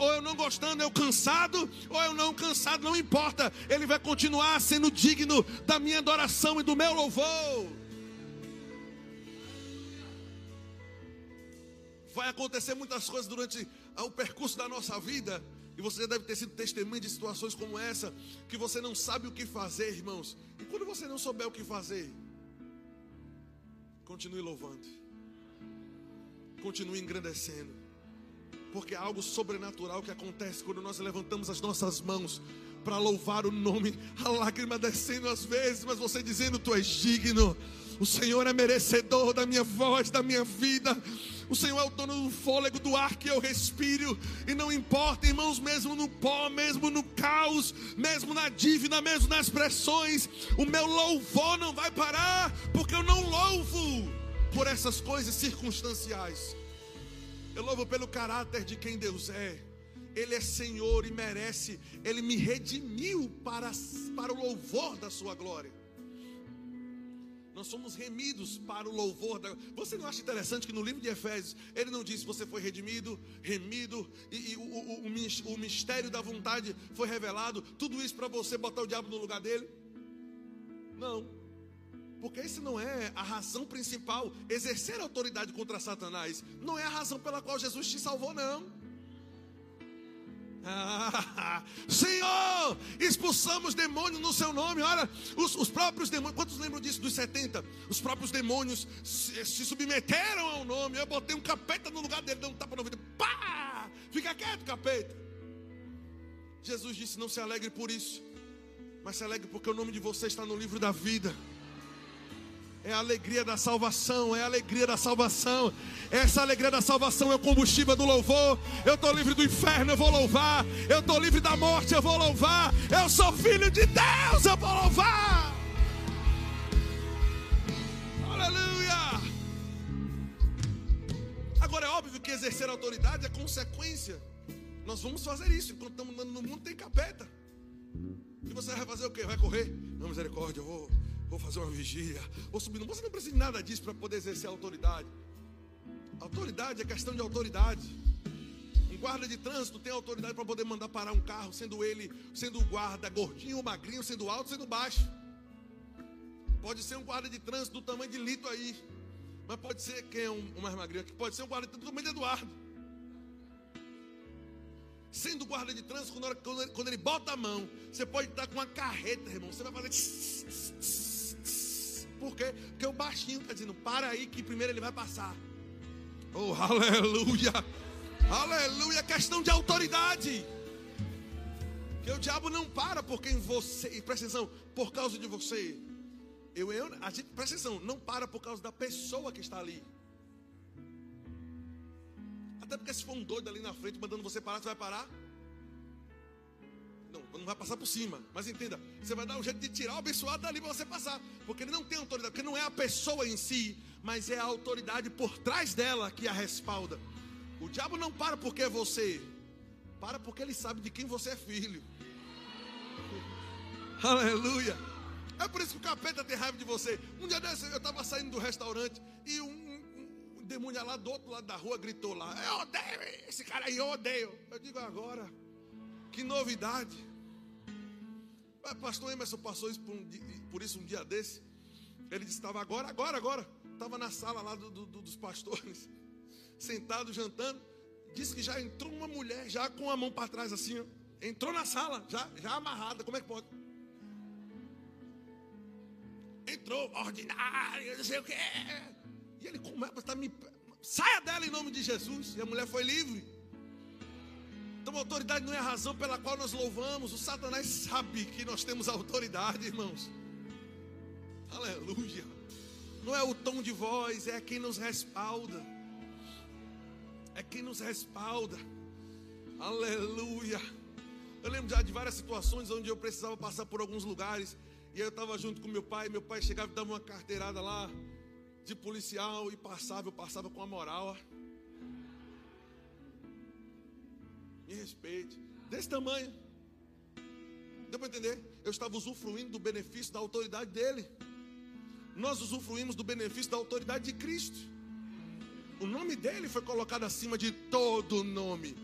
ou eu não gostando, eu cansado ou eu não cansado, não importa. Ele vai continuar sendo digno da minha adoração e do meu louvor. Vai acontecer muitas coisas durante o percurso da nossa vida. E você deve ter sido testemunha de situações como essa, que você não sabe o que fazer, irmãos. E quando você não souber o que fazer, Continue louvando. Continue engrandecendo. Porque há algo sobrenatural que acontece quando nós levantamos as nossas mãos para louvar o nome, a lágrima descendo às vezes, mas você dizendo: Tu és digno, o Senhor é merecedor da minha voz, da minha vida. O Senhor é o dono do fôlego do ar que eu respiro. E não importa, irmãos, mesmo no pó, mesmo no caos, mesmo na dívida, mesmo nas pressões, o meu louvor não vai parar, porque eu não louvo por essas coisas circunstanciais. Eu louvo pelo caráter de quem Deus é. Ele é Senhor e merece. Ele me redimiu para, para o louvor da Sua glória. Nós somos remidos para o louvor da. Você não acha interessante que no livro de Efésios ele não diz você foi redimido, remido e, e o, o, o, o mistério da vontade foi revelado? Tudo isso para você botar o diabo no lugar dele? Não. Porque isso não é a razão principal. Exercer autoridade contra Satanás não é a razão pela qual Jesus te salvou, não. (laughs) Senhor, expulsamos demônios no seu nome. Olha, os, os, próprios demônios, quantos lembram disso dos 70? Os próprios demônios se, se, submeteram ao nome. Eu botei um capeta no lugar dele, deu um tapa no ouvido. Pá! Fica quieto, capeta. Jesus disse: Não se alegre por isso, mas se alegre porque o nome de você está no livro da vida. É a alegria da salvação, é a alegria da salvação. Essa alegria da salvação é o combustível do louvor. Eu estou livre do inferno, eu vou louvar. Eu estou livre da morte, eu vou louvar. Eu sou filho de Deus, eu vou louvar. Aleluia. Agora é óbvio que exercer autoridade é consequência. Nós vamos fazer isso. Enquanto estamos andando no mundo, tem capeta. E você vai fazer o quê? Vai correr? Não, misericórdia, eu vou vou fazer uma vigília, vou subir. Você não precisa de nada disso para poder exercer a autoridade. Autoridade é questão de autoridade. Um guarda de trânsito tem autoridade para poder mandar parar um carro, sendo ele, sendo o guarda gordinho ou magrinho, sendo alto, sendo baixo. Pode ser um guarda de trânsito do tamanho de Lito aí. Mas pode ser quem é um, um mais magrinho aqui? Pode ser um guarda de trânsito do tamanho de Eduardo. Sendo guarda de trânsito, quando, quando, ele, quando ele bota a mão, você pode estar com uma carreta, irmão. Você vai fazer. Por quê? Porque o baixinho está dizendo: para aí que primeiro ele vai passar. Oh, (laughs) aleluia! Aleluia! Questão de autoridade. Que o diabo não para por quem você, presta atenção, por causa de você. Eu, eu, a gente, presta atenção, não para por causa da pessoa que está ali. Até porque se for um doido ali na frente mandando você parar, você vai parar? Não, não vai passar por cima. Mas entenda, você vai dar um jeito de tirar o abençoado dali para você passar. Porque ele não tem autoridade, porque não é a pessoa em si, mas é a autoridade por trás dela que a respalda. O diabo não para porque é você, para porque ele sabe de quem você é filho. (laughs) Aleluia. É por isso que o capeta tem raiva de você. Um dia desse eu estava saindo do restaurante e um, demônio lá do outro lado da rua gritou lá: Eu odeio esse cara aí, eu odeio. Eu digo agora. Que novidade. Pastor Emerson passou isso por, um, por, isso um dia desse. Ele disse: estava agora, agora, agora. Estava na sala lá do, do, dos pastores, (laughs) sentado jantando. Disse que já entrou uma mulher, já com a mão para trás assim. Ó. Entrou na sala, já, já amarrada. Como é que pode? Entrou, ordinário, não sei o que. E ele começa a me. Saia dela em nome de Jesus. E a mulher foi livre. Então, autoridade não é a razão pela qual nós louvamos. O Satanás sabe que nós temos autoridade, irmãos. Aleluia. Não é o tom de voz, é quem nos respalda. É quem nos respalda. Aleluia. Eu lembro já de várias situações onde eu precisava passar por alguns lugares. E eu estava junto com meu pai. Meu pai chegava e dava uma carteirada lá de policial e passava. Eu passava com a moral. Ó. me respeite. Desse tamanho. Deu para entender? Eu estava usufruindo do benefício da autoridade dele. Nós usufruímos do benefício da autoridade de Cristo. O nome dele foi colocado acima de todo nome.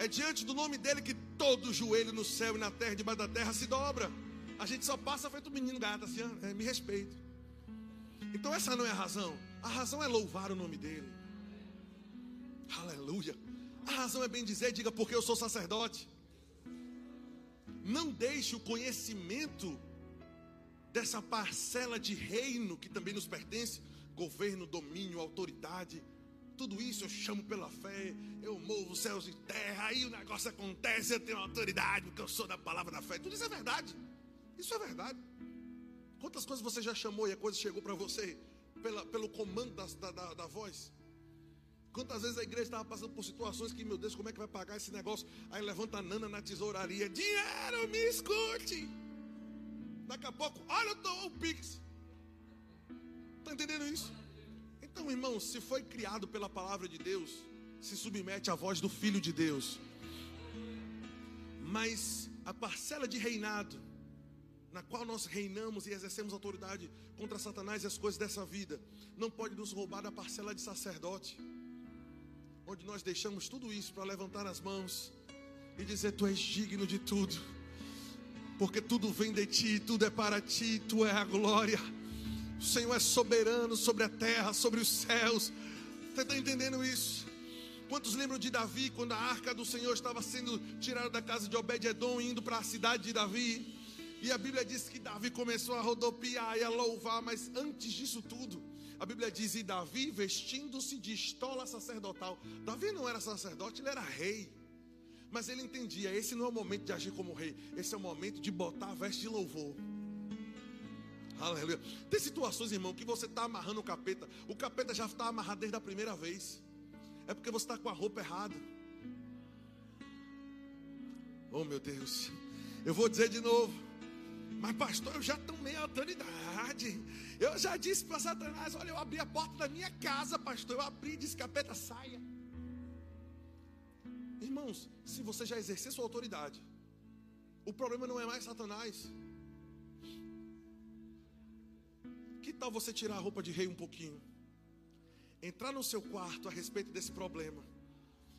É diante do nome dele que todo joelho no céu e na terra, debaixo da terra, se dobra. A gente só passa feito menino gato assim, é, me respeito. Então essa não é a razão. A razão é louvar o nome dele. Aleluia. A razão é bem dizer, diga porque eu sou sacerdote. Não deixe o conhecimento dessa parcela de reino que também nos pertence, governo, domínio, autoridade. Tudo isso eu chamo pela fé, eu movo céus e terra, aí o negócio acontece, eu tenho autoridade, porque eu sou da palavra da fé. Tudo isso é verdade. Isso é verdade. Quantas coisas você já chamou e a coisa chegou para você pela, pelo comando da, da, da voz? Quantas vezes a igreja estava passando por situações que, meu Deus, como é que vai pagar esse negócio? Aí levanta a nana na tesouraria: Dinheiro, me escute. Daqui a pouco, olha o Pix. Está entendendo isso? Então, irmão, se foi criado pela palavra de Deus, se submete à voz do Filho de Deus. Mas a parcela de reinado, na qual nós reinamos e exercemos autoridade contra Satanás e as coisas dessa vida, não pode nos roubar da parcela de sacerdote onde nós deixamos tudo isso para levantar as mãos e dizer: Tu és digno de tudo, porque tudo vem de ti, tudo é para ti, tu é a glória. O Senhor é soberano sobre a terra, sobre os céus. Você está entendendo isso? Quantos lembram de Davi quando a arca do Senhor estava sendo tirada da casa de Obed-Edom indo para a cidade de Davi? E a Bíblia diz que Davi começou a rodopiar e a louvar, mas antes disso tudo, a Bíblia diz: E Davi vestindo-se de estola sacerdotal. Davi não era sacerdote, ele era rei. Mas ele entendia: esse não é o momento de agir como rei, esse é o momento de botar a veste de louvor. Aleluia. Tem situações, irmão, que você está amarrando o capeta. O capeta já está amarrado desde a primeira vez. É porque você está com a roupa errada. Oh meu Deus. Eu vou dizer de novo. Mas, pastor, eu já tomei autoridade. Eu já disse para Satanás: olha, eu abri a porta da minha casa, pastor. Eu abri disse: capeta, saia. Irmãos, se você já exercer sua autoridade, o problema não é mais Satanás. Que tal você tirar a roupa de rei um pouquinho? Entrar no seu quarto a respeito desse problema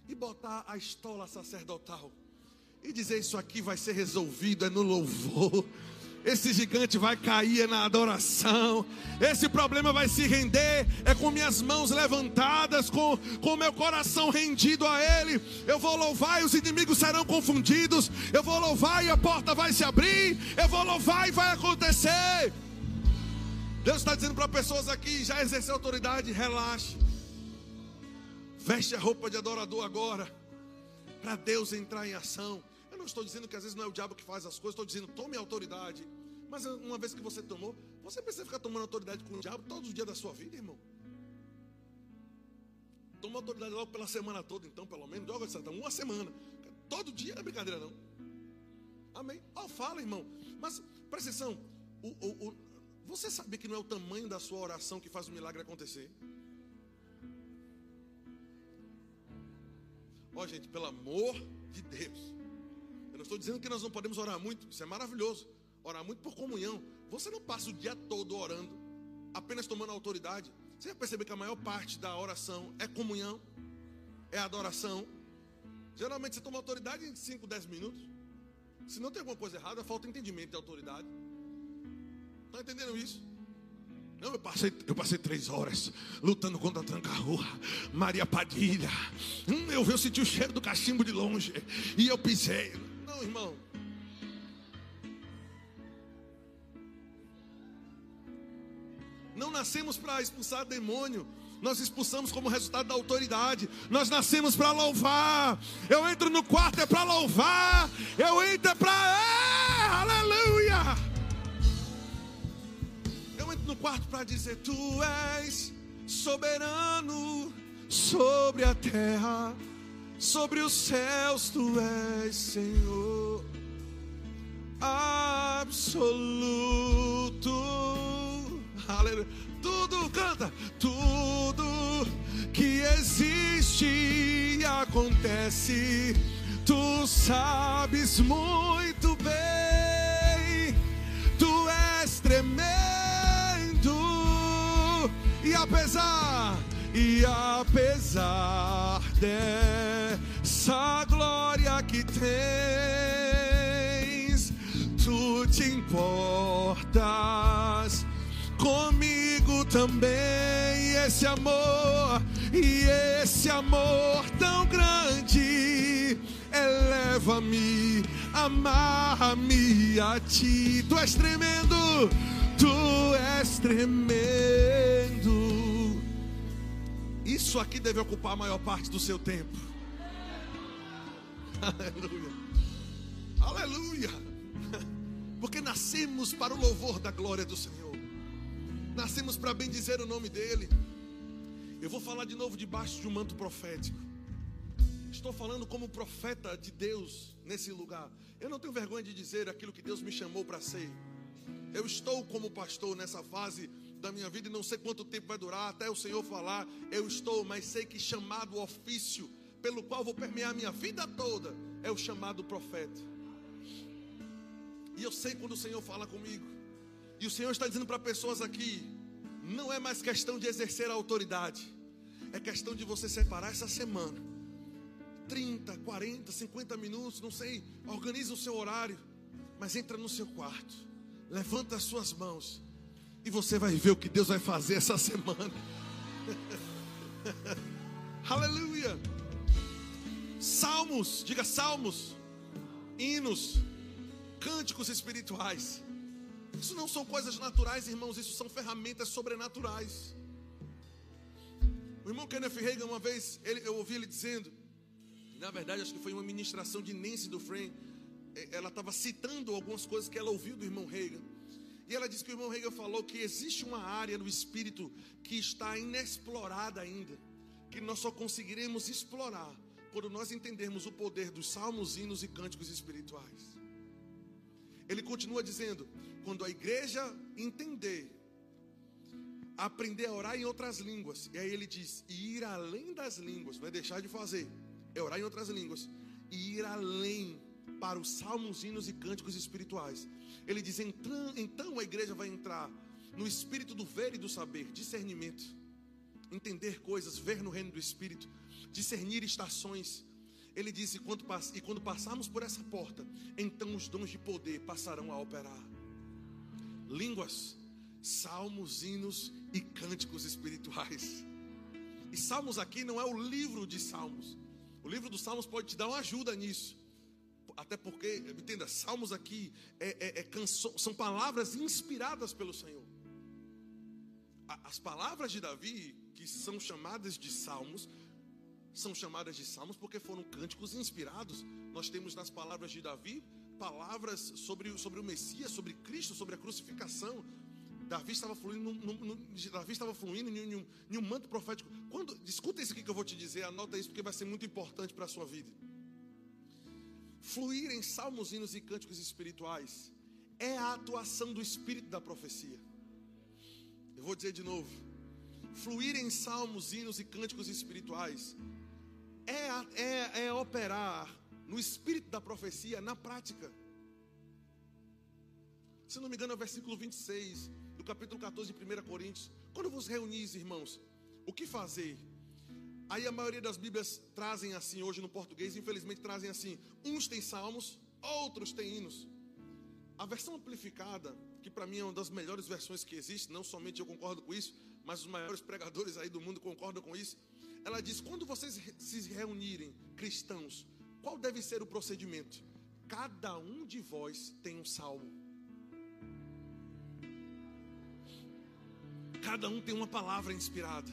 e botar a estola sacerdotal e dizer: Isso aqui vai ser resolvido, é no louvor. Esse gigante vai cair na adoração. Esse problema vai se render. É com minhas mãos levantadas, com com meu coração rendido a Ele. Eu vou louvar e os inimigos serão confundidos. Eu vou louvar e a porta vai se abrir. Eu vou louvar e vai acontecer. Deus está dizendo para pessoas aqui: já exerceu autoridade, relaxe. Veste a roupa de adorador agora, para Deus entrar em ação. Não estou dizendo que às vezes não é o diabo que faz as coisas, estou dizendo tome autoridade. Mas uma vez que você tomou, você precisa ficar tomando autoridade com o diabo todos os dias da sua vida, irmão. Toma autoridade logo pela semana toda, então, pelo menos, joga de uma semana. Todo dia não é brincadeira, não. Amém? Ó, oh, fala, irmão. Mas, presta atenção. O, o, o, você sabia que não é o tamanho da sua oração que faz o milagre acontecer? Ó, oh, gente, pelo amor de Deus. Eu não estou dizendo que nós não podemos orar muito. Isso é maravilhoso. Orar muito por comunhão. Você não passa o dia todo orando, apenas tomando autoridade. Você vai perceber que a maior parte da oração é comunhão, é adoração. Geralmente você toma autoridade em 5, 10 minutos. Se não tem alguma coisa errada, falta entendimento de autoridade. Está entendendo isso? Não, eu passei, eu passei três horas lutando contra a tranca-rua, Maria Padilha. Hum, eu, eu senti o cheiro do cachimbo de longe e eu pisei. Não, irmão. Não nascemos para expulsar demônio. Nós expulsamos como resultado da autoridade. Nós nascemos para louvar. Eu entro no quarto é para louvar. Eu entro é para. É, aleluia! Eu entro no quarto para dizer: Tu és soberano sobre a terra, sobre os céus, Tu és Senhor absoluto. Aleluia. Tudo canta, tudo que existe acontece, tu sabes muito bem. Tu és tremendo e apesar e apesar glória que tens, tu te importas comigo também esse amor e esse amor tão grande eleva-me, amarra-me a ti. Tu és tremendo, tu és tremendo. Isso aqui deve ocupar a maior parte do seu tempo. Aleluia. Aleluia. Porque nascemos para o louvor da glória do Senhor. Nascemos para bendizer o nome dEle. Eu vou falar de novo debaixo de um manto profético. Estou falando como profeta de Deus nesse lugar. Eu não tenho vergonha de dizer aquilo que Deus me chamou para ser. Eu estou como pastor nessa fase da minha vida e não sei quanto tempo vai durar até o Senhor falar. Eu estou, mas sei que chamado ofício pelo qual vou permear minha vida toda é o chamado profeta. E eu sei quando o Senhor fala comigo. E o Senhor está dizendo para pessoas aqui: não é mais questão de exercer a autoridade, é questão de você separar essa semana 30, 40, 50 minutos, não sei, organiza o seu horário, mas entra no seu quarto, levanta as suas mãos e você vai ver o que Deus vai fazer essa (laughs) semana. (laughs) Aleluia! Salmos, diga salmos, hinos, cânticos espirituais. Isso não são coisas naturais, irmãos, isso são ferramentas sobrenaturais. O irmão Kenneth Reagan, uma vez, ele, eu ouvi ele dizendo, na verdade, acho que foi uma ministração de Nancy do Frame, ela estava citando algumas coisas que ela ouviu do irmão Reagan. E ela disse que o irmão Reagan falou que existe uma área no espírito que está inexplorada ainda, que nós só conseguiremos explorar quando nós entendermos o poder dos salmos, hinos e cânticos espirituais. Ele continua dizendo: quando a igreja entender, aprender a orar em outras línguas, e aí ele diz: ir além das línguas, não é deixar de fazer, é orar em outras línguas, e ir além para os salmos, hinos e cânticos espirituais. Ele diz: então a igreja vai entrar no espírito do ver e do saber, discernimento, entender coisas, ver no reino do espírito, discernir estações. Ele disse: e quando passarmos por essa porta, então os dons de poder passarão a operar línguas, salmos, hinos e cânticos espirituais. E salmos aqui não é o livro de salmos. O livro dos salmos pode te dar uma ajuda nisso. Até porque, entenda, salmos aqui é, é, é canso, são palavras inspiradas pelo Senhor. As palavras de Davi, que são chamadas de salmos, são chamadas de salmos porque foram cânticos inspirados. Nós temos nas palavras de Davi palavras sobre, sobre o Messias, sobre Cristo, sobre a crucificação. Davi estava fluindo, Davi estava fluindo em um, em um manto profético. Quando, escuta isso aqui que eu vou te dizer, anota isso porque vai ser muito importante para a sua vida. Fluir em salmos, hinos e cânticos espirituais é a atuação do Espírito da profecia. Vou dizer de novo. Fluir em salmos, hinos e cânticos espirituais é, é, é operar no espírito da profecia na prática. Se não me engano, é o versículo 26 do capítulo 14 de 1 Coríntios. Quando vos reunis, irmãos, o que fazer? Aí a maioria das Bíblias trazem assim, hoje no português, infelizmente trazem assim: uns têm salmos, outros têm hinos. A versão amplificada, que para mim é uma das melhores versões que existe, não somente eu concordo com isso, mas os maiores pregadores aí do mundo concordam com isso. Ela diz: quando vocês se reunirem, cristãos, qual deve ser o procedimento? Cada um de vós tem um salmo. Cada um tem uma palavra inspirada.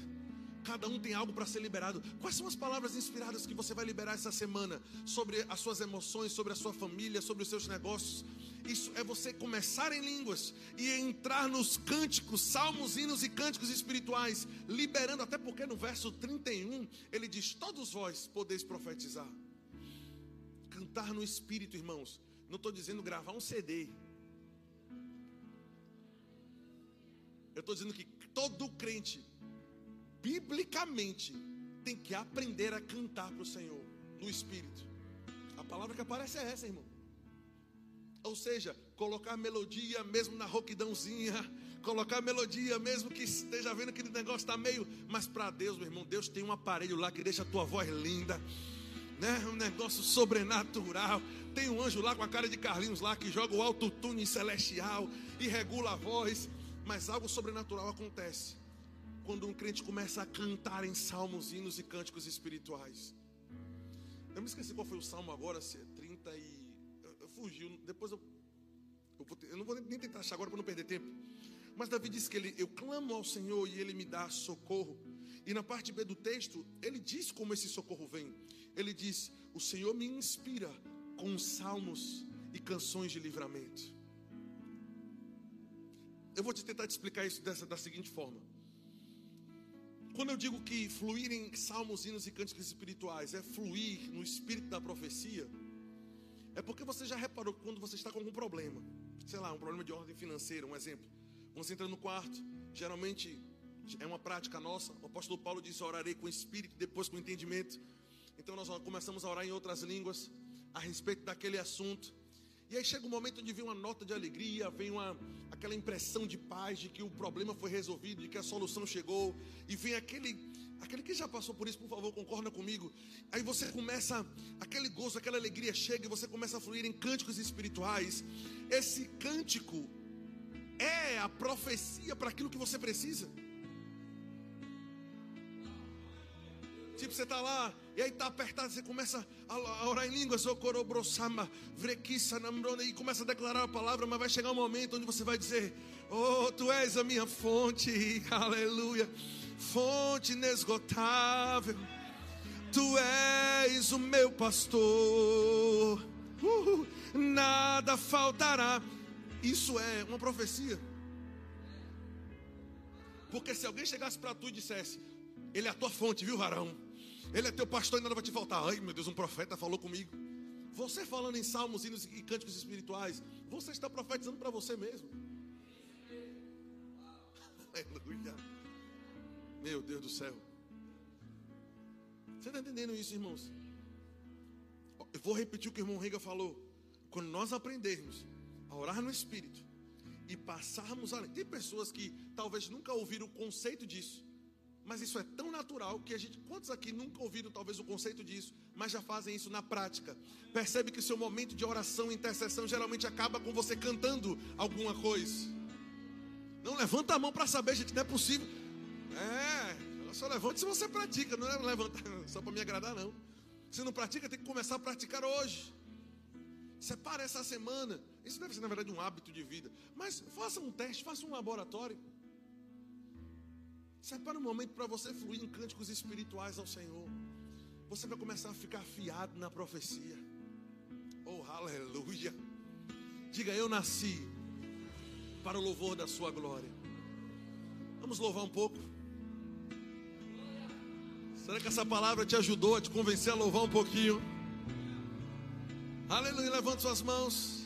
Cada um tem algo para ser liberado. Quais são as palavras inspiradas que você vai liberar essa semana sobre as suas emoções, sobre a sua família, sobre os seus negócios? Isso é você começar em línguas e entrar nos cânticos, salmos, hinos e cânticos espirituais, liberando, até porque no verso 31 ele diz: Todos vós podeis profetizar. Cantar no espírito, irmãos. Não estou dizendo gravar um CD. Eu estou dizendo que todo crente biblicamente, tem que aprender a cantar para o Senhor no Espírito. A palavra que aparece é essa, irmão. Ou seja, colocar melodia mesmo na roquidãozinha, colocar melodia mesmo que esteja vendo que o negócio está meio. Mas para Deus, meu irmão, Deus tem um aparelho lá que deixa a tua voz linda, né? Um negócio sobrenatural. Tem um anjo lá com a cara de Carlinhos lá que joga o autotune celestial e regula a voz. Mas algo sobrenatural acontece quando um crente começa a cantar em salmos, hinos e cânticos espirituais. Eu me esqueci qual foi o salmo agora, se 30. Eu, fugiu, depois eu. Eu, vou, eu, não vou nem tentar achar agora para não perder tempo. Mas Davi disse que ele, eu clamo ao Senhor e ele me dá socorro. E na parte B do texto, ele diz como esse socorro vem. Ele diz: O Senhor me inspira com salmos e canções de livramento. Eu vou te tentar te explicar isso dessa, da seguinte forma. Quando eu digo que fluir em salmos, hinos e cânticos espirituais é fluir no espírito da profecia, é porque você já reparou quando você está com algum problema, sei lá, um problema de ordem financeira, um exemplo, você entra no quarto, geralmente é uma prática nossa, o apóstolo Paulo diz: orarei com espírito, depois com entendimento. Então nós começamos a orar em outras línguas a respeito daquele assunto. E aí chega um momento onde vem uma nota de alegria, vem uma, aquela impressão de paz, de que o problema foi resolvido, de que a solução chegou, e vem aquele, aquele que já passou por isso, por favor, concorda comigo. Aí você começa, aquele gozo, aquela alegria chega, e você começa a fluir em cânticos espirituais. Esse cântico é a profecia para aquilo que você precisa. Tipo, você está lá, e aí está apertado, você começa a orar em línguas, e começa a declarar a palavra, mas vai chegar um momento onde você vai dizer: Oh, tu és a minha fonte, (laughs) aleluia, fonte inesgotável, tu és o meu pastor, uh, nada faltará. Isso é uma profecia. Porque se alguém chegasse para tu e dissesse: Ele é a tua fonte, viu, Varão? Ele é teu pastor e nada vai te faltar. Ai, meu Deus, um profeta falou comigo. Você falando em salmos, hinos e cânticos espirituais, você está profetizando para você mesmo. (laughs) Aleluia. Meu Deus do céu. Você está entendendo isso, irmãos? Eu vou repetir o que o irmão Rega falou. Quando nós aprendermos a orar no Espírito e passarmos além. Tem pessoas que talvez nunca ouviram o conceito disso. Mas isso é tão natural que a gente, quantos aqui nunca ouviram talvez o conceito disso, mas já fazem isso na prática? Percebe que seu momento de oração e intercessão geralmente acaba com você cantando alguma coisa. Não levanta a mão para saber, gente, não é possível. É, só levanta se você pratica, não é levantar (laughs) só para me agradar, não. Se não pratica, tem que começar a praticar hoje. Separe essa semana. Isso deve ser, na verdade, um hábito de vida. Mas faça um teste, faça um laboratório. Separa um momento para você fluir em cânticos espirituais ao Senhor. Você vai começar a ficar afiado na profecia. Oh, aleluia. Diga, eu nasci para o louvor da sua glória. Vamos louvar um pouco. Será que essa palavra te ajudou a te convencer a louvar um pouquinho? Aleluia, levante suas mãos.